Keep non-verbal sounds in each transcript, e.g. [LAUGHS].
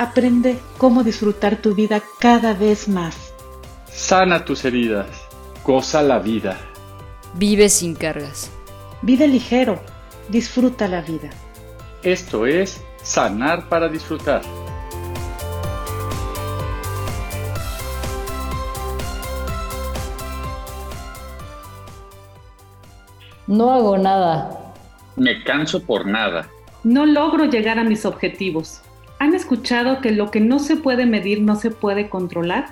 Aprende cómo disfrutar tu vida cada vez más. Sana tus heridas. Goza la vida. Vive sin cargas. Vive ligero. Disfruta la vida. Esto es Sanar para Disfrutar. No hago nada. Me canso por nada. No logro llegar a mis objetivos. ¿Han escuchado que lo que no se puede medir no se puede controlar?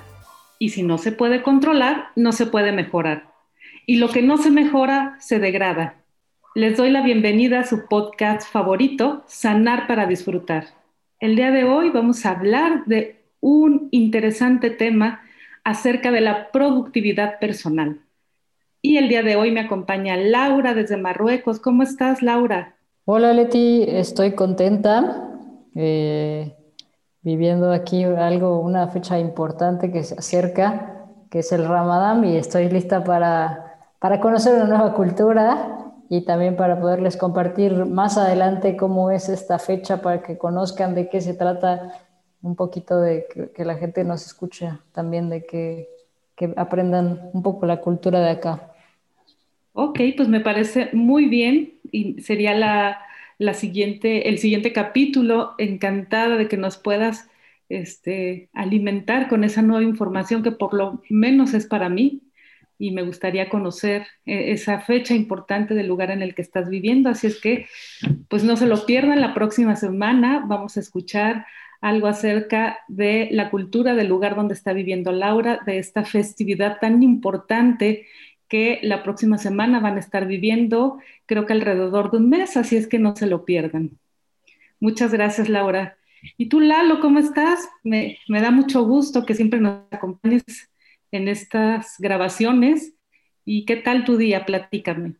Y si no se puede controlar, no se puede mejorar. Y lo que no se mejora, se degrada. Les doy la bienvenida a su podcast favorito, Sanar para Disfrutar. El día de hoy vamos a hablar de un interesante tema acerca de la productividad personal. Y el día de hoy me acompaña Laura desde Marruecos. ¿Cómo estás, Laura? Hola, Leti. Estoy contenta eh, viviendo aquí algo, una fecha importante que se acerca, que es el Ramadán, y estoy lista para, para conocer una nueva cultura y también para poderles compartir más adelante cómo es esta fecha para que conozcan de qué se trata, un poquito de que, la gente nos escuche también, de que, que aprendan un poco la cultura de acá. Ok, pues me parece muy bien y sería la, la siguiente, el siguiente capítulo. Encantada de que nos puedas este, alimentar con esa nueva información que por lo menos es para mí y me gustaría conocer eh, esa fecha importante del lugar en el que estás viviendo. Así es que, pues no se lo pierdan, la próxima semana vamos a escuchar algo acerca de la cultura del lugar donde está viviendo Laura, de esta festividad tan importante que la próxima semana van a estar viviendo, creo que alrededor de un mes, así es que no se lo pierdan. Muchas gracias, Laura. Y tú, Lalo, ¿cómo estás? Me, da mucho gusto que siempre nos acompañes en estas grabaciones. ¿Y qué tal tu día? Platícame.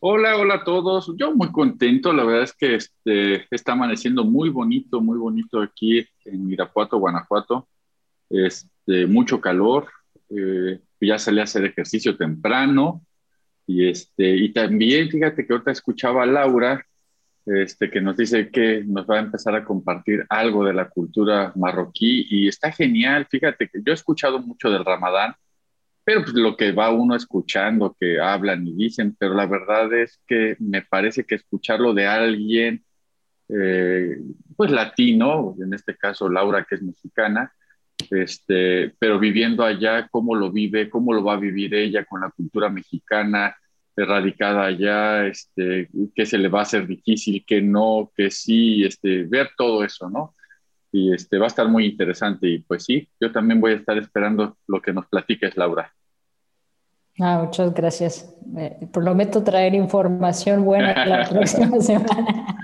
Hola, hola a todos. Yo muy contento. La verdad es que este, está amaneciendo muy bonito, muy bonito aquí en Irapuato, Guanajuato. Este, mucho calor. Eh, ya salí a hacer ejercicio temprano. Y, este, y también, fíjate que ahorita escuchaba a Laura, este, que nos dice que nos va a empezar a compartir algo de la cultura marroquí y está genial. Fíjate que yo he escuchado mucho del Ramadán, pero pues lo que va uno escuchando, que hablan y dicen, pero la verdad es que me parece que escucharlo de alguien, eh, pues latino, en este caso Laura, que es mexicana, este, pero viviendo allá, cómo lo vive, cómo lo va a vivir ella con la cultura mexicana erradicada allá, este, que se le va a hacer difícil, que no, que sí, este, ver todo eso, ¿no? Y este, va a estar muy interesante y pues sí, yo también voy a estar esperando lo que nos platiques, Laura. Ah, muchas gracias. prometo traer información buena la [LAUGHS] próxima semana.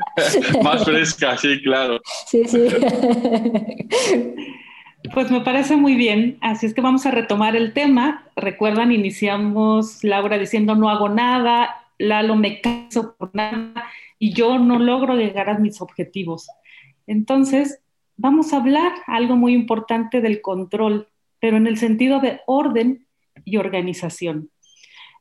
Más fresca, sí, claro. Sí, sí. [LAUGHS] Pues me parece muy bien, así es que vamos a retomar el tema. Recuerdan, iniciamos Laura diciendo no hago nada, Lalo me caso por nada y yo no logro llegar a mis objetivos. Entonces, vamos a hablar algo muy importante del control, pero en el sentido de orden y organización.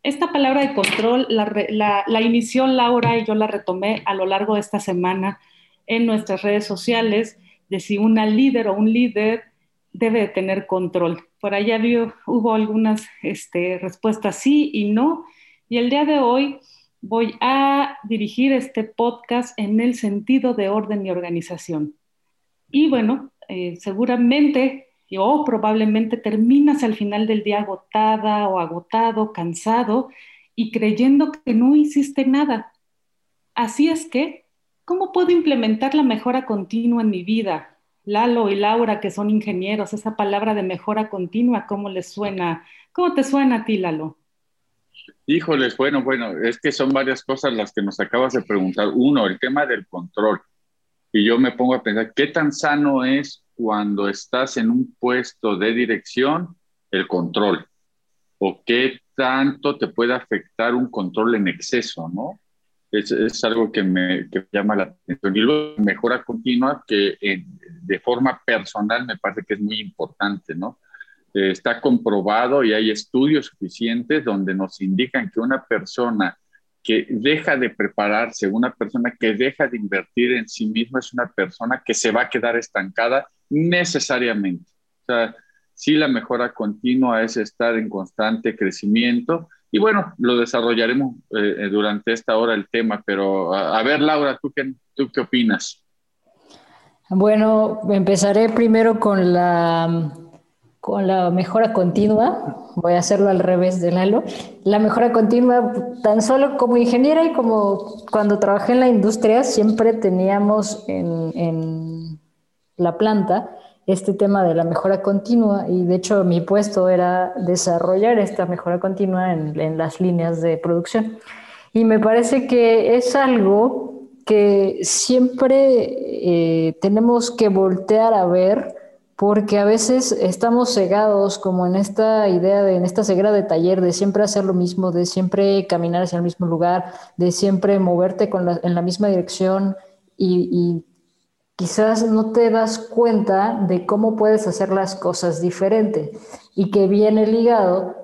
Esta palabra de control la, la inició Laura y yo la retomé a lo largo de esta semana en nuestras redes sociales, de si una líder o un líder debe tener control. Por allá hubo algunas este, respuestas sí y no. Y el día de hoy voy a dirigir este podcast en el sentido de orden y organización. Y bueno, eh, seguramente o probablemente terminas al final del día agotada o agotado, cansado y creyendo que no hiciste nada. Así es que, ¿cómo puedo implementar la mejora continua en mi vida? Lalo y Laura, que son ingenieros, esa palabra de mejora continua, ¿cómo les suena? ¿Cómo te suena a ti, Lalo? Híjoles, bueno, bueno, es que son varias cosas las que nos acabas de preguntar. Uno, el tema del control. Y yo me pongo a pensar, ¿qué tan sano es cuando estás en un puesto de dirección el control? ¿O qué tanto te puede afectar un control en exceso, no? Es, es algo que me, que llama la atención. Y luego mejora continua que de forma personal me parece que es muy importante, ¿no? Eh, está comprobado y hay estudios suficientes donde nos indican que una persona que deja de prepararse, una persona que deja de invertir en sí misma es una persona que se va a quedar estancada necesariamente. O sea, sí la mejora continua es estar en constante crecimiento y bueno, lo desarrollaremos eh, durante esta hora el tema, pero a, ver Laura, ¿tú qué, ¿tú qué opinas? Bueno, empezaré primero con la con la mejora continua, voy a hacerlo al revés de Lalo, la mejora continua, tan solo como ingeniera y como cuando trabajé en la industria, siempre teníamos en, la planta este tema de la mejora continua y de hecho mi puesto era desarrollar esta mejora continua en, las líneas de producción. Y me parece que es algo que siempre eh, tenemos que voltear a ver porque a veces estamos cegados como en esta idea de, en esta ceguera de taller, de siempre hacer lo mismo, de siempre caminar hacia el mismo lugar, de siempre moverte en la misma dirección y, quizás no te das cuenta de cómo puedes hacer las cosas diferente y que viene ligado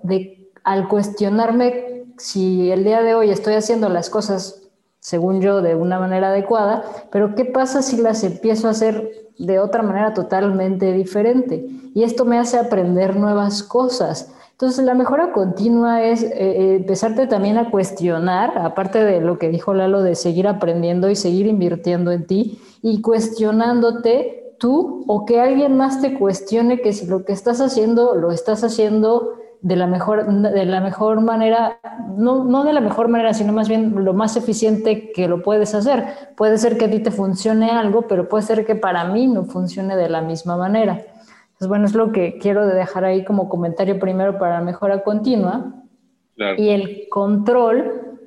al cuestionarme si el día de hoy estoy haciendo las cosas según yo de una manera adecuada, pero ¿qué pasa si las empiezo a hacer de otra manera totalmente diferente. Y esto me hace aprender nuevas cosas. Entonces, la mejora continua es eh, eh, empezarte también a cuestionar, aparte de lo que dijo Lalo, de seguir aprendiendo y seguir invirtiendo en ti y cuestionándote tú o que alguien más te cuestione que si lo que estás haciendo lo estás haciendo de la mejor, de la mejor manera, no, no de la mejor manera, sino más bien lo más eficiente que lo puedes hacer. Puede ser que a ti te funcione algo, pero puede ser que para mí no funcione de la misma manera. Entonces, bueno, es lo que quiero dejar ahí como comentario primero para la mejora continua. Y el control,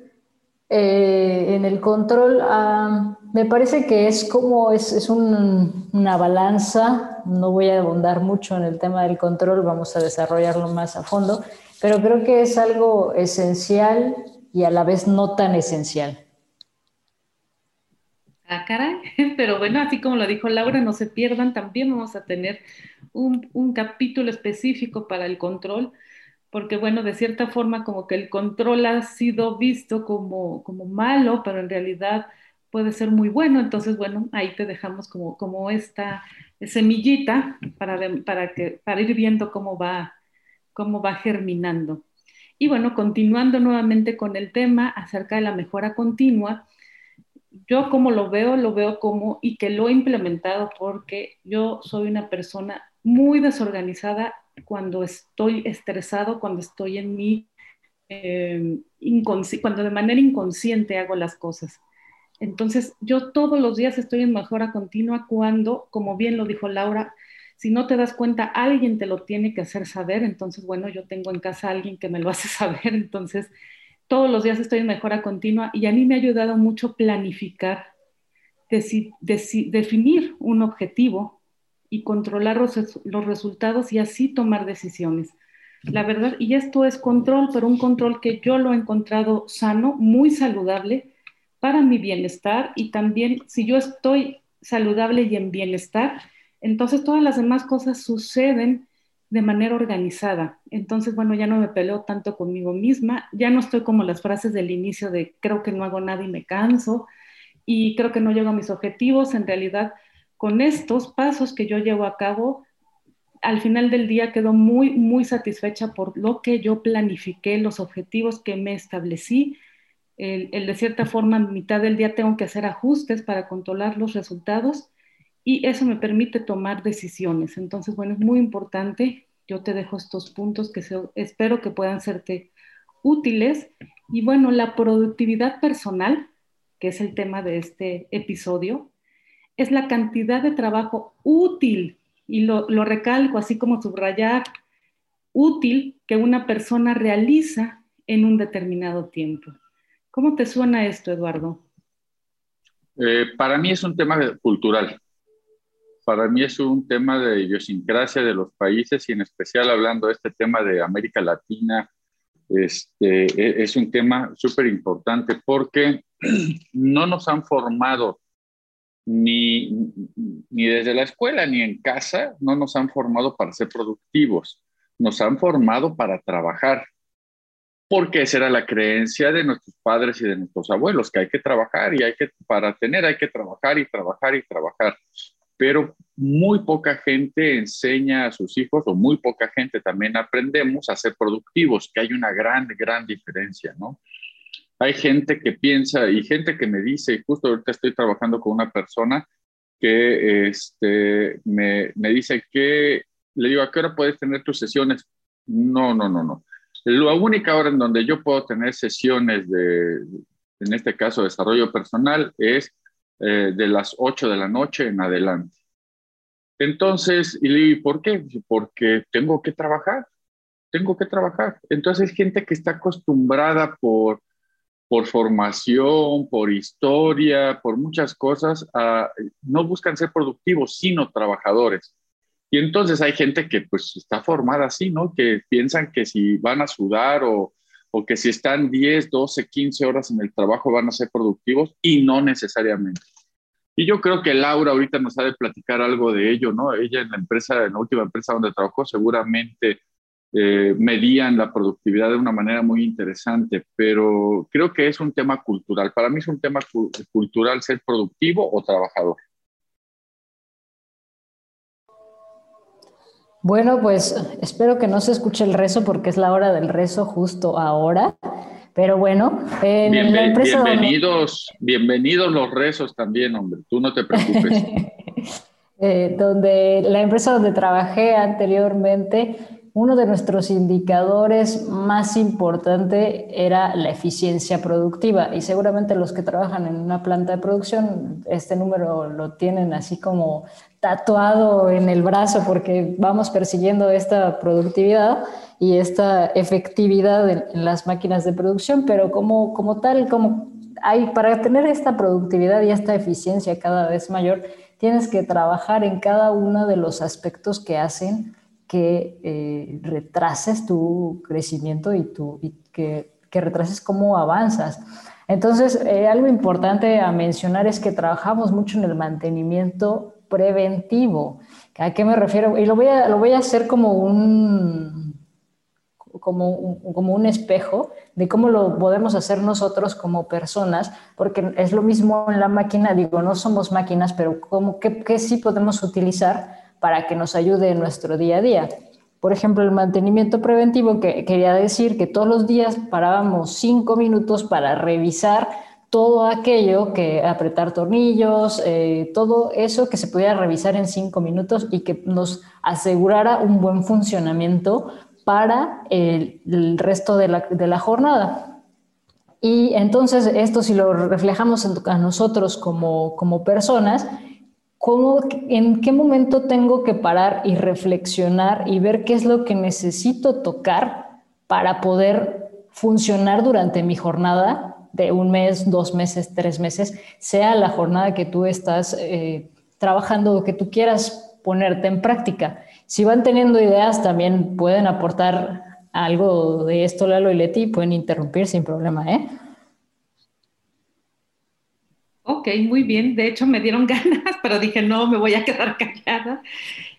eh, en el control, ah, me parece que es como, es, es un, una balanza, no voy a abundar mucho en el tema del control, vamos a desarrollarlo más a fondo, pero creo que es algo esencial y a la vez no tan esencial. Ah, caray, [LAUGHS] pero bueno, así como lo dijo Laura, no se pierdan, también vamos a tener un, un capítulo específico para el control, porque bueno, de cierta forma como que el control ha sido visto como, como malo, pero en realidad puede ser muy bueno. Entonces, bueno, ahí te dejamos como, como esta semillita para, para, que, para ir viendo cómo va, cómo va germinando. Y bueno, continuando nuevamente con el tema acerca de la mejora continua, yo como lo veo, lo veo como, y que lo he implementado porque yo soy una persona muy desorganizada cuando estoy estresado, cuando estoy en mi, eh, cuando de manera inconsciente hago las cosas. Entonces, yo todos los días estoy en mejora continua cuando, como bien lo dijo Laura, si no te das cuenta, alguien te lo tiene que hacer saber. Entonces, bueno, yo tengo en casa alguien que me lo [LAUGHS] hace saber. Entonces, todos los días estoy en mejora continua y a mí me ha ayudado mucho planificar, definir un objetivo y controlar los, los resultados y así tomar decisiones. La verdad, y esto es control, pero un control que yo lo he encontrado sano, muy saludable para mi bienestar y también si yo estoy saludable y en bienestar, entonces todas las demás cosas suceden de manera organizada. Entonces, bueno, ya no me peleo tanto conmigo misma, ya no estoy como las frases del inicio de creo que no hago nada y me canso y creo que no llego a mis objetivos. En realidad, con estos pasos que yo llevo a cabo, al final del día quedo muy, muy satisfecha por lo que yo planifiqué, los objetivos que me establecí el, de cierta forma, a mitad del día tengo que hacer ajustes para controlar los resultados y eso me permite tomar decisiones. Entonces, bueno, es muy importante. Yo te dejo estos puntos que espero que puedan serte útiles. Y bueno, la productividad personal, que es el tema de este episodio, es la cantidad de trabajo útil, y lo, lo recalco así como subrayar, útil que una persona realiza en un determinado tiempo. ¿Cómo te suena esto, Eduardo? Eh, para mí es un tema cultural. Para mí es un tema de idiosincrasia de los países y en especial hablando de este tema de América Latina, este, e, es un tema súper importante porque [CLEARS THROAT] no nos han formado ni, ni desde la escuela ni en casa, no nos han formado para ser productivos, nos han formado para trabajar porque esa era la creencia de nuestros padres y de nuestros abuelos, que hay que trabajar y hay que, para tener hay que trabajar y trabajar y trabajar. Pero muy poca gente enseña a sus hijos, o muy poca gente también aprendemos a ser productivos, que hay una gran, gran diferencia, ¿no? Hay gente que piensa y gente que me dice, y justo ahorita estoy trabajando con una persona que este, me, me dice que, le digo, ¿a qué hora puedes tener tus sesiones? No, no, no, no la única hora en donde yo puedo tener sesiones de, en este caso, desarrollo personal es eh, de las 8 de la noche en adelante. Entonces, ¿y por qué? Porque tengo que trabajar, tengo que trabajar. Entonces, hay gente que está acostumbrada por, por formación, por historia, por muchas cosas, no buscan ser productivos, sino trabajadores. Y entonces hay gente que pues está formada así, ¿no? Que piensan que si van a sudar o, o que si están 10, 12, 15 horas en el trabajo van a ser productivos y no necesariamente. Y yo creo que Laura ahorita nos ha de platicar algo de ello, ¿no? Ella en la empresa, en la última empresa donde trabajó, seguramente eh, medían la productividad de una manera muy interesante, pero creo que es un tema cultural. Para mí es un tema cultural ser productivo o trabajador. Bueno, pues espero que no se escuche el rezo porque es la hora del rezo justo ahora. Pero bueno, en la empresa bienvenidos, bienvenidos los rezos también, hombre. Tú no te preocupes. [LAUGHS] Eh, donde la empresa donde trabajé anteriormente, uno de nuestros indicadores más importante era la eficiencia productiva y seguramente los que trabajan en una planta de producción este número lo tienen así como tatuado en el brazo porque vamos persiguiendo esta productividad y esta efectividad en, las máquinas de producción, pero como, como tal, como hay, para tener esta productividad y esta eficiencia cada vez mayor, tienes que trabajar en cada uno de los aspectos que hacen que eh, retrases tu crecimiento y, tu, que, que retrases cómo avanzas. Entonces, eh, algo importante a mencionar es que trabajamos mucho en el mantenimiento preventivo. ¿A qué me refiero? Y lo voy a, lo voy a hacer como un, como un, como un espejo de cómo lo podemos hacer nosotros como personas, porque es lo mismo en la máquina, digo, no somos máquinas, pero cómo, qué, qué sí podemos utilizar para que nos ayude en nuestro día a día. Por ejemplo, el mantenimiento preventivo, que quería decir que todos los días parábamos cinco minutos para revisar todo aquello que apretar tornillos, eh, todo eso que se pudiera revisar en cinco minutos y que nos asegurara un buen funcionamiento para el, resto de la, jornada. Y entonces esto si lo reflejamos a nosotros como, como personas, ¿cómo, ¿en qué momento tengo que parar y reflexionar y ver qué es lo que necesito tocar para poder funcionar durante mi jornada de un mes, dos meses, tres meses, sea la jornada que tú estás eh, trabajando o que tú quieras ponerte en práctica. Si van teniendo ideas, también pueden aportar algo de esto, Lalo y Leti, pueden interrumpir sin problema, ¿eh? Ok, muy bien. De hecho, me dieron [LAUGHS] ganas, pero dije, no, me voy a quedar [LAUGHS] callada.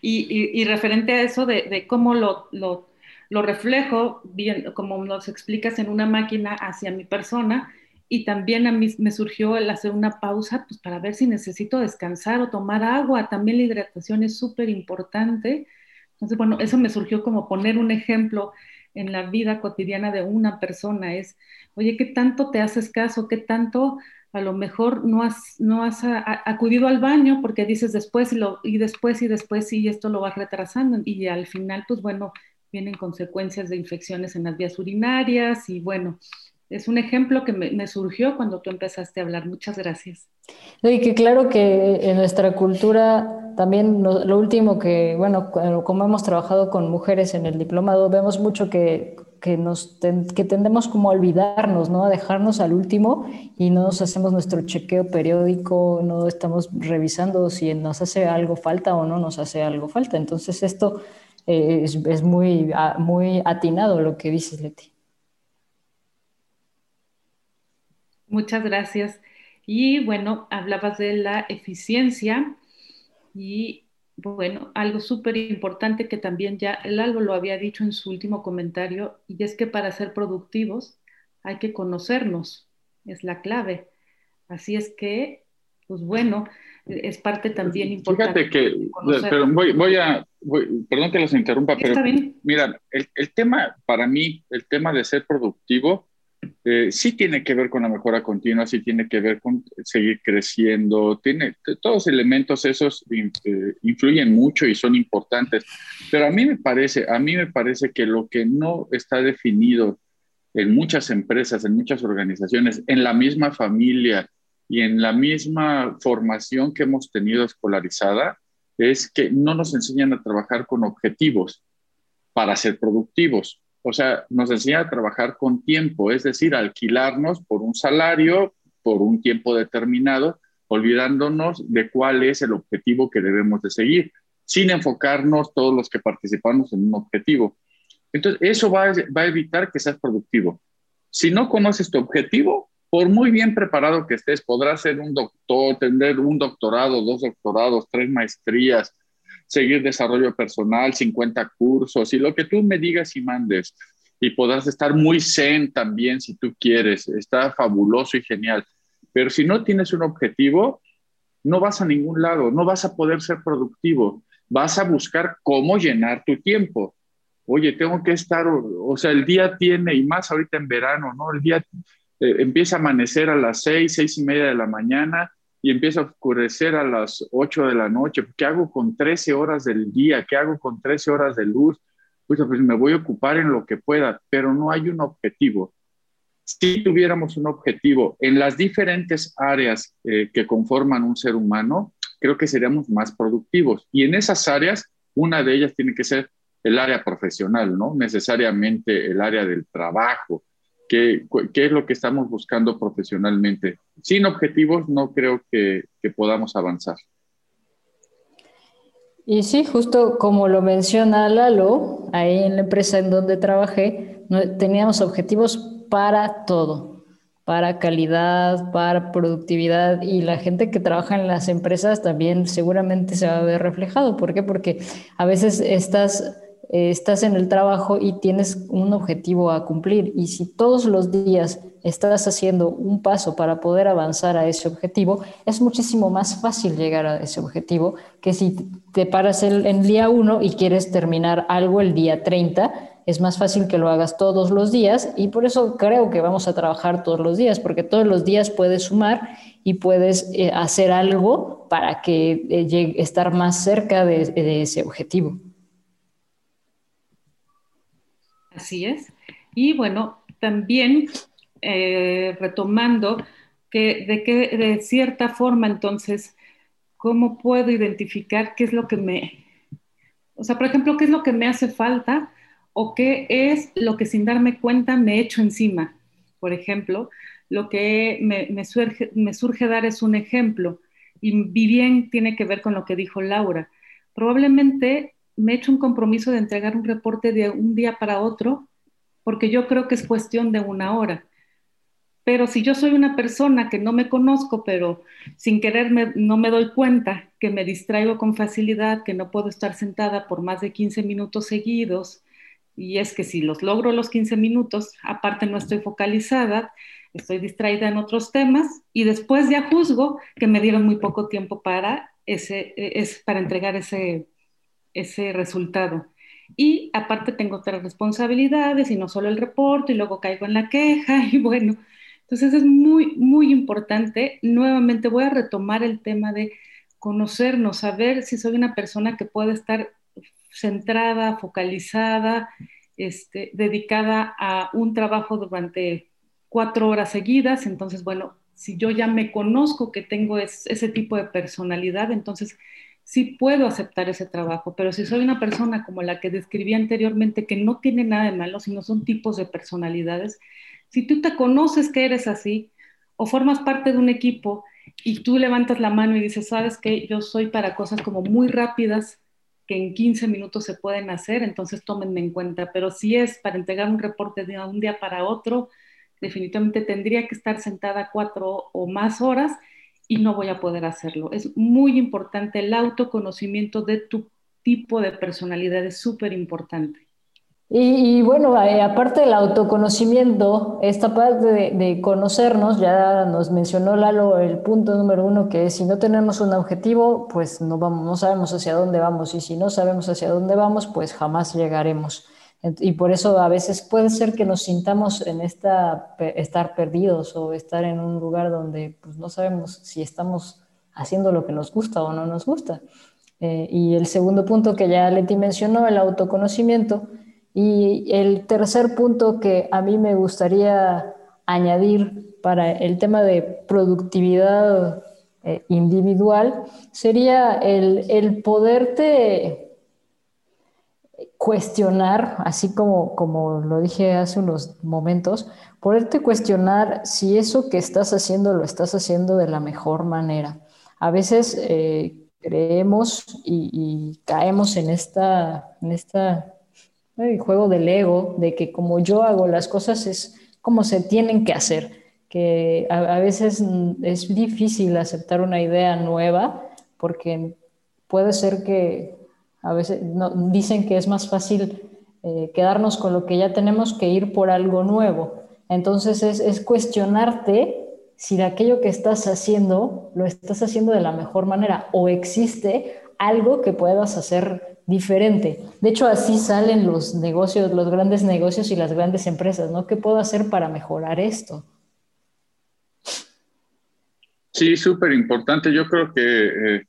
Y, referente a eso de, cómo lo, lo, lo, reflejo, bien, como nos explicas en una máquina hacia mi persona, y también a mí me surgió el hacer una pausa pues, para ver si necesito descansar o tomar agua. También la hidratación es súper importante. Entonces, bueno, eso me surgió como poner un ejemplo en la vida cotidiana de una persona. Es, oye, ¿qué tanto te haces caso? ¿Qué tanto a lo mejor no has, no has acudido al baño porque dices después y, lo, y después y después y esto lo vas retrasando y al final, pues bueno, vienen consecuencias de infecciones en las vías urinarias y bueno, es un ejemplo que me, surgió cuando tú empezaste a hablar. Muchas gracias. Y que claro que en nuestra cultura también lo, último que, bueno, como hemos trabajado con mujeres en el diplomado, vemos mucho que que, nos que tendemos como a olvidarnos, ¿no? A dejarnos al último y no nos hacemos nuestro chequeo periódico, no estamos revisando si nos hace algo falta o no nos hace algo falta. Entonces esto eh, es, es, muy, muy atinado lo que dices, Leti. Muchas gracias. Y bueno, hablabas de la eficiencia y bueno, algo súper importante que también ya el algo lo había dicho en su último comentario, y es que para ser productivos hay que conocernos, es la clave. Así es que, pues bueno, es parte también importante. Fíjate que, pero voy, a, perdón que los interrumpa, pero mira, el, el tema, para mí, el tema de ser productivo eh, sí tiene que ver con la mejora continua, sí tiene que ver con seguir creciendo, tiene todos elementos esos eh, influyen mucho y son importantes, pero a mí me parece, a mí me parece que lo que no está definido en muchas empresas, en muchas organizaciones, en la misma familia y en la misma formación que hemos tenido escolarizada, es que no nos enseñan a trabajar con objetivos para ser productivos o sea, nos enseña a trabajar con tiempo, es decir, alquilarnos por un salario, por un tiempo determinado, olvidándonos de cuál es el objetivo que debemos de seguir, sin enfocarnos todos los que participamos en un objetivo. Entonces, eso va a, va a evitar que seas productivo. Si no conoces tu objetivo, por muy bien preparado que estés, podrás ser un doctor, tener un doctorado, dos doctorados, tres maestrías, seguir desarrollo personal, 50 cursos y lo que tú me digas y mandes. Y podrás estar muy zen también si tú quieres. Está fabuloso y genial. Pero si no tienes un objetivo, no vas a ningún lado, no vas a poder ser productivo. Vas a buscar cómo llenar tu tiempo. Oye, tengo que estar, o, sea, el día tiene, y más ahorita en verano, ¿no? El día eh, empieza a amanecer a las seis, seis y media de la mañana y empieza a oscurecer a las 8 de la noche. ¿Qué hago con 13 horas del día? ¿Qué hago con 13 horas de luz? Pues, pues me voy a ocupar en lo que pueda, pero no hay un objetivo. Si tuviéramos un objetivo en las diferentes áreas eh, que conforman un ser humano, creo que seríamos más productivos. Y en esas áreas, una de ellas tiene que ser el área profesional, no necesariamente el área del trabajo, qué, es lo que estamos buscando profesionalmente. Sin objetivos no creo que, podamos avanzar. Y sí, justo como lo menciona Lalo, ahí en la empresa en donde trabajé, teníamos objetivos para todo, para calidad, para productividad y la gente que trabaja en las empresas también seguramente se va a ver reflejado. ¿Por qué? Porque a veces estas eh, estás en el trabajo y tienes un objetivo a cumplir. Y si todos los días estás haciendo un paso para poder avanzar a ese objetivo, es muchísimo más fácil llegar a ese objetivo que si te paras el, día 1 y quieres terminar algo el día 30. Es más fácil que lo hagas todos los días y por eso creo que vamos a trabajar todos los días, porque todos los días puedes sumar y puedes eh, hacer algo para que eh, estar más cerca de ese objetivo. Así es. Y bueno, también eh, retomando que de que de cierta forma entonces, ¿cómo puedo identificar qué es lo que me, o sea, por ejemplo, qué es lo que me hace falta o qué es lo que sin darme cuenta me echo encima? Por ejemplo, lo que me, surge, me surge dar es un ejemplo y bien tiene que ver con lo que dijo Laura. Probablemente me he hecho un compromiso de entregar un reporte de un día para otro, porque yo creo que es cuestión de una hora. Pero si yo soy una persona que no me conozco, pero sin querer no me doy cuenta, que me distraigo con facilidad, que no puedo estar sentada por más de 15 minutos seguidos, y es que si los logro los 15 minutos, aparte no estoy focalizada, estoy distraída en otros temas, y después ya juzgo que me dieron muy poco tiempo para, ese, es, para entregar ese, ese resultado. Y aparte tengo otras responsabilidades y no solo el reporte y luego caigo en la queja [LAUGHS] y bueno, Entonces es muy, muy importante. Nuevamente voy a retomar el tema de conocernos, saber si soy una persona que puede estar centrada, focalizada, este, dedicada a un trabajo durante cuatro horas seguidas. Entonces, bueno, si yo ya me conozco que tengo ese tipo de personalidad, entonces sí puedo aceptar ese trabajo, pero si soy una persona como la que describí anteriormente, que no tiene nada de malo, sino son tipos de personalidades, si tú te conoces que eres así o formas parte de un equipo y tú levantas la mano y dices, sabes que yo soy para cosas como muy rápidas, que en 15 minutos se pueden hacer, entonces tómenme en cuenta, pero si es para entregar un reporte de un día para otro, definitivamente tendría que estar sentada cuatro o más horas y no voy a poder hacerlo. Es muy importante el autoconocimiento de tu tipo de personalidad, es súper importante. Y, bueno, eh, aparte del autoconocimiento, esta parte de, conocernos, ya nos mencionó Lalo el punto número uno, que es si no tenemos un objetivo, pues no, vamos, no sabemos hacia dónde vamos, y si no sabemos hacia dónde vamos, pues jamás llegaremos. Y por eso a veces puede ser que nos sintamos en esta, estar perdidos o estar en un lugar donde pues, no sabemos si estamos haciendo lo que nos gusta o no nos gusta. Eh, y el segundo punto que ya Leti mencionó, el autoconocimiento. Y el tercer punto que a mí me gustaría añadir para el tema de productividad eh, individual sería el, el poderte cuestionar, así como, como lo dije hace unos momentos, poderte cuestionar si eso que estás haciendo lo estás haciendo de la mejor manera. A veces eh, creemos y, caemos en esta, en juego del ego, de que como yo hago las cosas es como se tienen que hacer, que a veces es difícil aceptar una idea nueva porque puede ser que a veces dicen que es más fácil eh, quedarnos con lo que ya tenemos que ir por algo nuevo. Entonces es, cuestionarte si de aquello que estás haciendo lo estás haciendo de la mejor manera o existe algo que puedas hacer diferente. De hecho, así salen los negocios, los grandes negocios y las grandes empresas, ¿no? ¿Qué puedo hacer para mejorar esto? Sí, súper importante. Yo creo que eh,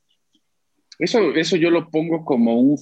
eso, eso yo lo pongo como un,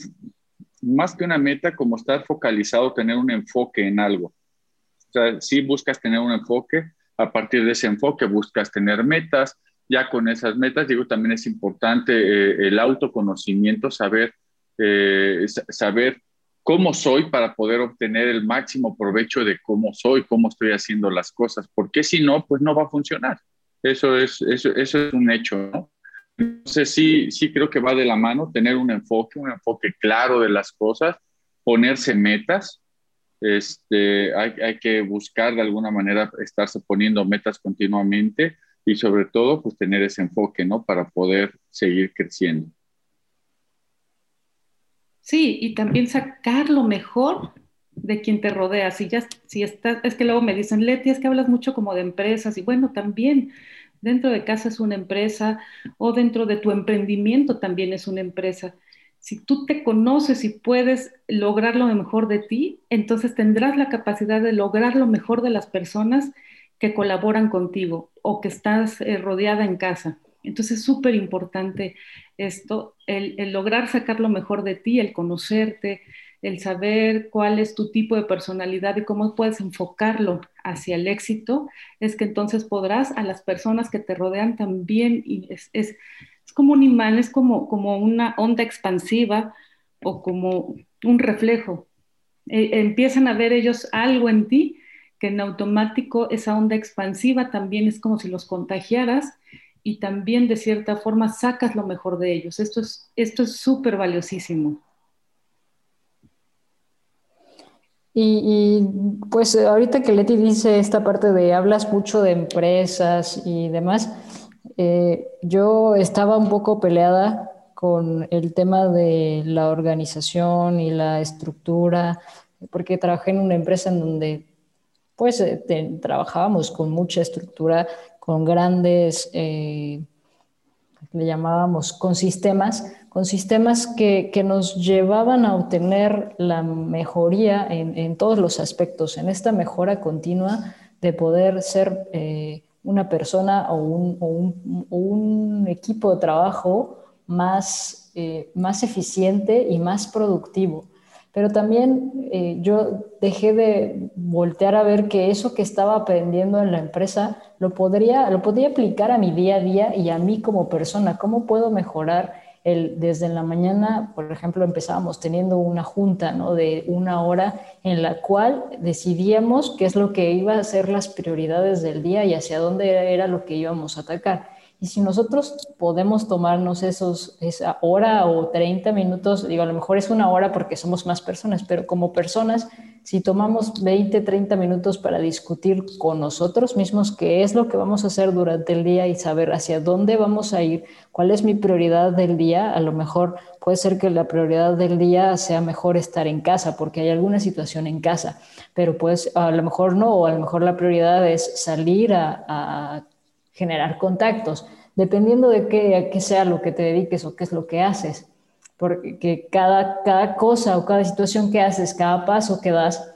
más que una meta, como estar focalizado, tener un enfoque en algo. O sea, si buscas tener un enfoque, a partir de ese enfoque buscas tener metas, ya con esas metas, digo, también es importante eh, el autoconocimiento, saber, eh, saber cómo soy para poder obtener el máximo provecho de cómo soy, cómo estoy haciendo las cosas, porque si no, pues no va a funcionar. Eso es, eso, eso es un hecho, ¿no? Entonces sí, sí creo que va de la mano tener un enfoque, un enfoque claro de las cosas, ponerse metas. Este, hay, hay que buscar de alguna manera estarse poniendo metas continuamente y sobre todo pues tener ese enfoque, ¿no? Para poder seguir creciendo. Sí, y también sacar lo mejor de quien te rodea. Si ya, si estás, es que luego me dicen, Leti, es que hablas mucho como de empresas, y bueno, también Dentro de casa es una empresa o dentro de tu emprendimiento también es una empresa. Si tú te conoces y puedes lograr lo mejor de ti, entonces tendrás la capacidad de lograr lo mejor de las personas que colaboran contigo o que estás eh, rodeada en casa. Entonces es súper importante esto, el, el, lograr sacar lo mejor de ti, el conocerte, el saber cuál es tu tipo de personalidad y cómo puedes enfocarlo hacia el éxito, es que entonces podrás a las personas que te rodean también, y es, es, como un imán, es como, como una onda expansiva o como un reflejo. E, empiezan a ver ellos algo en ti que en automático esa onda expansiva también es como si los contagiaras y también de cierta forma sacas lo mejor de ellos. Esto es esto es súper valiosísimo. Y, pues ahorita que Leti dice esta parte de hablas mucho de empresas y demás, eh, yo estaba un poco peleada con el tema de la organización y la estructura, porque trabajé en una empresa en donde pues eh, trabajábamos con mucha estructura, con grandes, eh, le llamábamos con sistemas, con sistemas que, que, nos llevaban a obtener la mejoría en, en, todos los aspectos, en esta mejora continua de poder ser eh, una persona o un, equipo de trabajo más, eh, más eficiente y más productivo. Pero también eh, yo dejé de voltear a ver que eso que estaba aprendiendo en la empresa lo podría, lo podría aplicar a mi día a día y a mí como persona. ¿Cómo puedo mejorar el, desde la mañana, por ejemplo, empezábamos teniendo una junta ¿no? de una hora en la cual decidíamos qué es lo que iba a ser las prioridades del día y hacia dónde era lo que íbamos a atacar. Y si nosotros podemos tomarnos esos, esa hora o 30 minutos, digo, a lo mejor es una hora porque somos más personas, pero como personas, si tomamos 20, 30 minutos para discutir con nosotros mismos qué es lo que vamos a hacer durante el día y saber hacia dónde vamos a ir, cuál es mi prioridad del día, a lo mejor puede ser que la prioridad del día sea mejor estar en casa porque hay alguna situación en casa, pero pues a lo mejor no, o a lo mejor la prioridad es salir a, a generar contactos, dependiendo de qué, qué sea lo que te dediques o qué es lo que haces. Porque cada, cada cosa o cada situación que haces, cada paso que das,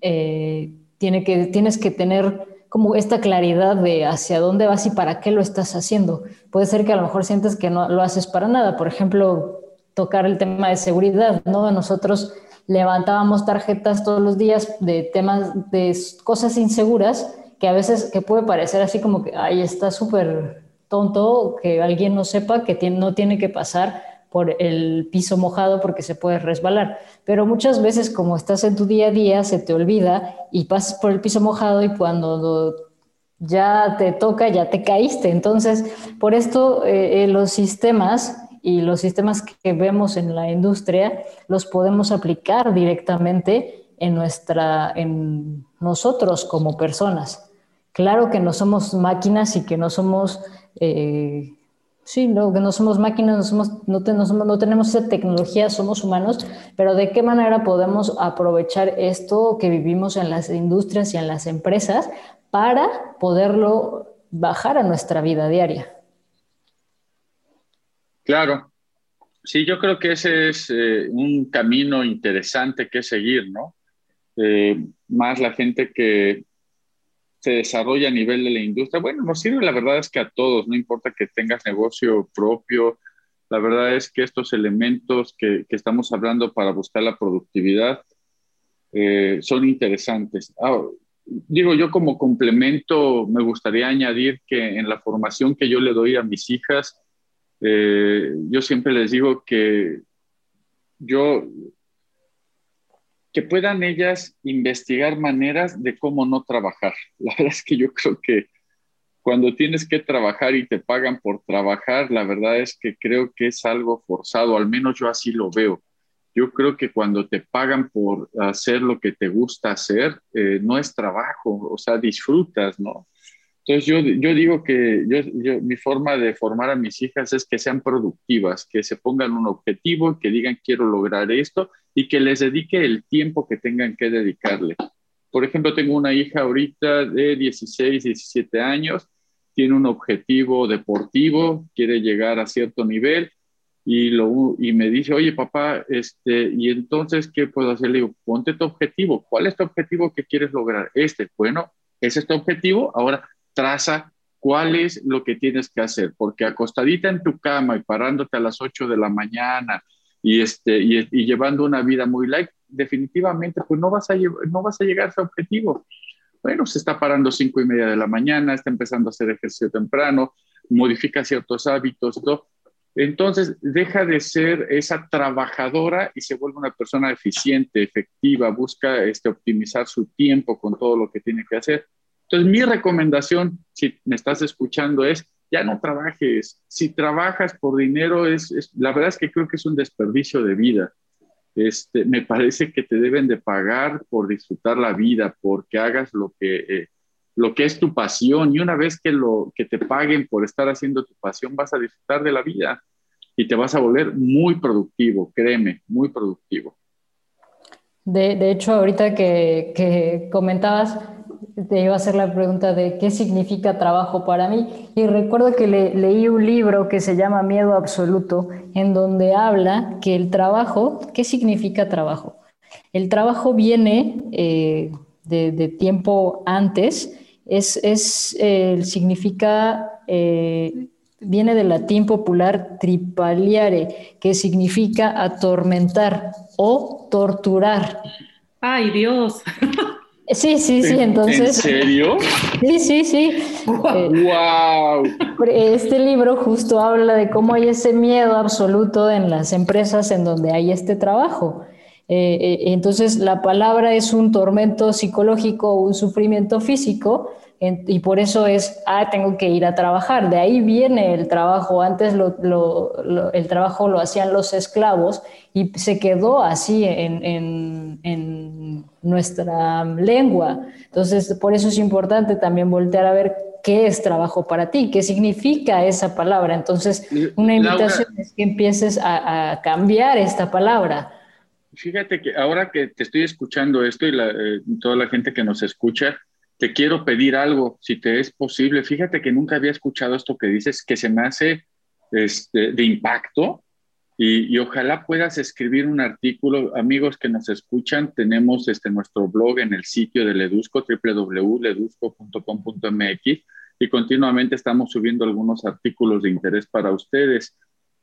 eh, tiene que, tienes que tener como esta claridad de hacia dónde vas y para qué lo estás haciendo. Puede ser que a lo mejor sientes que no lo haces para nada. Por ejemplo, tocar el tema de seguridad, ¿no? Nosotros levantábamos tarjetas todos los días de temas de cosas inseguras que a veces que puede parecer así como que, ay, está súper tonto que alguien no sepa que no tiene que pasar por el piso mojado porque se puede resbalar. Pero muchas veces como estás en tu día a día se te olvida y pasas por el piso mojado y cuando ya te toca ya te caíste. Entonces, por esto eh, eh, los sistemas y los sistemas que vemos en la industria los podemos aplicar directamente en nuestra en nosotros como personas. Claro que no somos máquinas y que no somos, eh, sí, no, que no somos máquinas, no, somos, no, tenemos esa tecnología, somos humanos, pero ¿de qué manera podemos aprovechar esto que vivimos en las industrias y en las empresas para poderlo bajar a nuestra vida diaria? Claro, sí, yo creo que ese es eh, un camino interesante que seguir, ¿no? Eh, más la gente que se desarrolla a nivel de la industria. Bueno, nos sirve la verdad es que a todos, no importa que tengas negocio propio, la verdad es que estos elementos que, que estamos hablando para buscar la productividad eh, son interesantes. Ah, digo, yo como complemento me gustaría añadir que en la formación que yo le doy a mis hijas, eh, yo siempre les digo que yo que puedan ellas investigar maneras de cómo no trabajar. [LAUGHS] La verdad es que yo creo que cuando tienes que trabajar y te pagan por trabajar, la verdad es que creo que es algo forzado, al menos yo así lo veo. Yo creo que cuando te pagan por hacer lo que te gusta hacer, eh, no es trabajo, o sea, disfrutas, ¿no? Entonces yo, yo digo que yo, mi forma de formar a mis hijas es que sean productivas, que se pongan un objetivo, que digan quiero lograr esto y que les dedique el tiempo que tengan que dedicarle. Por ejemplo, tengo una hija ahorita de 16, 17 años, tiene un objetivo deportivo, quiere llegar a cierto nivel y, lo, y me dice, oye papá, este, ¿y entonces qué puedo hacer? Le digo, ponte tu objetivo. ¿Cuál es tu objetivo que quieres lograr? Este. Bueno, ese es tu objetivo. Ahora traza cuál es lo que tienes que hacer, porque acostadita en tu cama y parándote a las 8 de la mañana y, este, y, llevando una vida muy light, definitivamente pues no vas, a, no vas a llegar a ese objetivo. Bueno, se está parando cinco y media de la mañana, está empezando a hacer ejercicio temprano, modifica ciertos hábitos, todo. Entonces, deja de ser esa trabajadora y se vuelve una persona eficiente, efectiva, busca este, optimizar su tiempo con todo lo que tiene que hacer. Entonces, mi recomendación, si me estás escuchando, es ya no trabajes. Si trabajas por dinero, es, la verdad es que creo que es un desperdicio de vida. Este, me parece que te deben de pagar por disfrutar la vida, porque hagas lo que, eh, lo que es tu pasión. Y una vez que, lo, que te paguen por estar haciendo tu pasión, vas a disfrutar de la vida y te vas a volver muy productivo, créeme, muy productivo. De, hecho, ahorita que, que comentabas, te iba a hacer la pregunta de qué significa trabajo para mí. Y recuerdo que leí un libro que se llama Miedo Absoluto, en donde habla que el trabajo, ¿qué significa trabajo? El trabajo viene eh, de, tiempo antes, es, es significa, eh, viene del latín popular tripaliare, que significa atormentar o torturar. Ay, Dios. [LAUGHS] Sí, sí, sí, entonces. ¿En serio? [LAUGHS] Sí, sí, sí. ¡Wow! Eh, este libro justo habla de cómo hay ese miedo absoluto en las empresas en donde hay este trabajo. Eh, eh, entonces, la palabra es un tormento psicológico, un sufrimiento físico, y por eso es, ah, tengo que ir a trabajar. De ahí viene el trabajo. Antes el trabajo lo hacían los esclavos y se quedó así en, en, nuestra lengua. Entonces, por eso es importante también voltear a ver qué es trabajo para ti, qué significa esa palabra. Entonces, una invitación es que empieces a, cambiar esta palabra. Fíjate que ahora que te estoy escuchando esto y eh, toda la gente que nos escucha, te quiero pedir algo, si te es posible. Fíjate que nunca había escuchado esto que dices, que se me hace este, de impacto y, ojalá puedas escribir un artículo. Amigos que nos escuchan, tenemos este, nuestro blog en el sitio de Ledusco, www.ledusco.com.mx y continuamente estamos subiendo algunos artículos de interés para ustedes.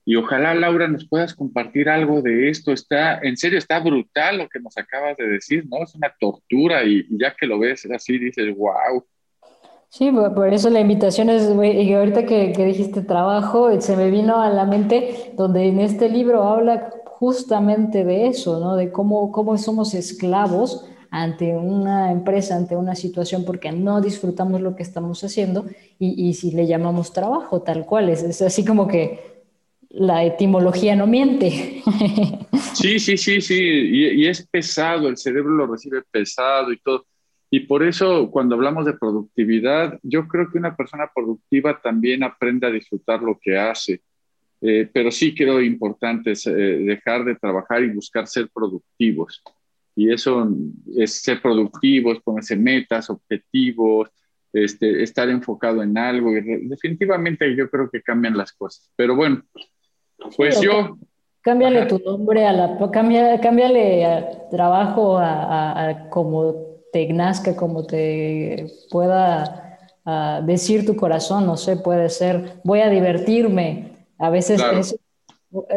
Y ojalá, Laura, nos puedas compartir algo de esto. Está, en serio, está brutal lo que nos acabas de decir, ¿no? Es una tortura y, ya que lo ves así, dices, wow. Sí, por eso la invitación es, y ahorita que, que dijiste trabajo, se me vino a la mente donde en este libro habla justamente de eso, ¿no? De cómo, cómo somos esclavos ante una empresa, ante una situación, porque no disfrutamos lo que estamos haciendo y, y si le llamamos trabajo, tal cual, es, es así como que la etimología no miente. Sí, sí, sí, sí, y, es pesado, el cerebro lo recibe pesado y todo. Y por eso cuando hablamos de productividad, yo creo que una persona productiva también aprende a disfrutar lo que hace. Eh, pero sí creo importante eh, dejar de trabajar y buscar ser productivos. Y eso es ser productivos, ponerse metas, objetivos, este, estar enfocado en algo. Y definitivamente yo creo que cambian las cosas. Pero bueno, pues yo. Cámbiale tu nombre a la. cámbiale a trabajo a, como te nazca, como te pueda decir tu corazón, no sé, puede ser, voy a divertirme. A veces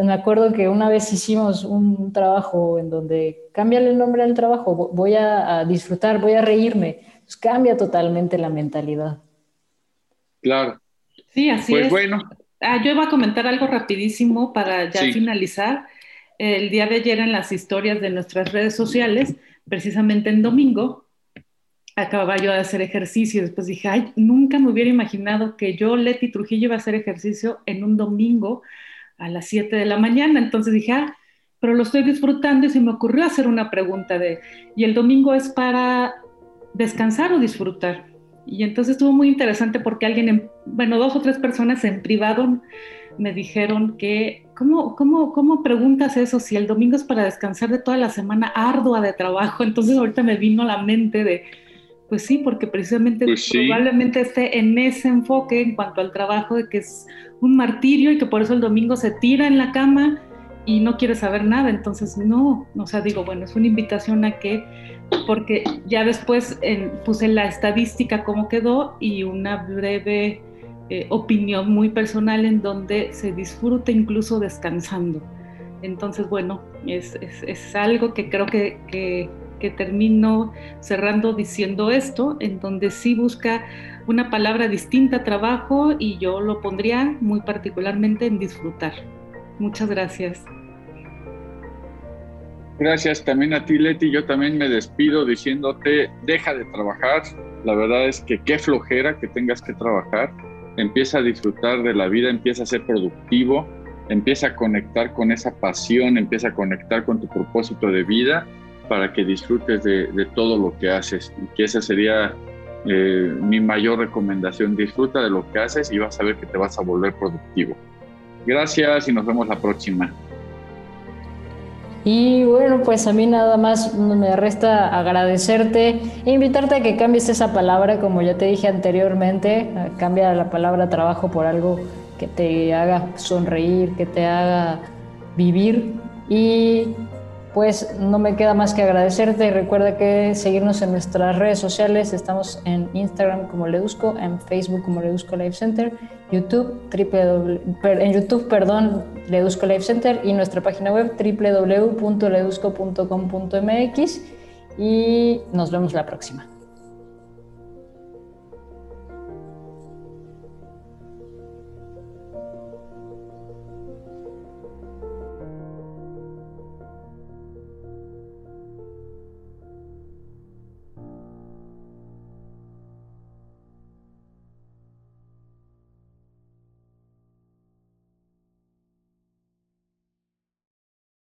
me acuerdo que una vez hicimos un trabajo en donde cámbiale el nombre al trabajo, voy a, disfrutar, voy a reírme. Pues cambia totalmente la mentalidad. Claro. Sí, así pues bueno, Ah, yo iba a comentar algo rapidísimo para ya finalizar. El día de ayer en las historias de nuestras redes sociales, precisamente en domingo, acababa yo de hacer ejercicio. Después dije, ay, nunca me hubiera imaginado que yo, Leti Trujillo, iba a hacer ejercicio en un domingo a las 7 de la mañana. Entonces dije, ah, pero lo estoy disfrutando y se me ocurrió hacer una pregunta de, ¿y el domingo es para descansar o disfrutar? Y entonces estuvo muy interesante porque alguien, bueno, dos o tres personas en privado me dijeron que, ¿cómo, cómo, ¿cómo preguntas eso si el domingo es para descansar de toda la semana ardua de trabajo? Entonces ahorita me vino a la mente de, pues sí, porque precisamente pues probablemente esté en ese enfoque en cuanto al trabajo de que es un martirio y que por eso el domingo se tira en la cama y no quiere saber nada. Entonces, no, o sea, digo, bueno, es una invitación a que porque ya después puse la estadística cómo quedó y una breve eh, opinión muy personal en donde se disfruta incluso descansando. Entonces, bueno, es, algo que creo que, que, termino cerrando diciendo esto, en donde sí busca una palabra distinta trabajo y yo lo pondría muy particularmente en disfrutar. Muchas gracias. Gracias también a ti, Leti. Yo también me despido diciéndote, deja de trabajar. La verdad es que qué flojera que tengas que trabajar. Empieza a disfrutar de la vida, empieza a ser productivo, empieza a conectar con esa pasión, empieza a conectar con tu propósito de vida para que disfrutes de, todo lo que haces. Y que esa sería eh, mi mayor recomendación. Disfruta de lo que haces y vas a ver que te vas a volver productivo. Gracias y nos vemos la próxima. Y bueno, pues a mí nada más me resta agradecerte e invitarte a que cambies esa palabra, como ya te dije anteriormente, cambia la palabra trabajo por algo que te haga sonreír, que te haga vivir. Y pues no me queda más que agradecerte y recuerda que seguirnos en nuestras redes sociales. Estamos en Instagram como Ledusco, en Facebook como Ledusco Life Center, YouTube, en YouTube, perdón, Ledusco Life Center y nuestra página web www.ledusco.com.mx y nos vemos la próxima.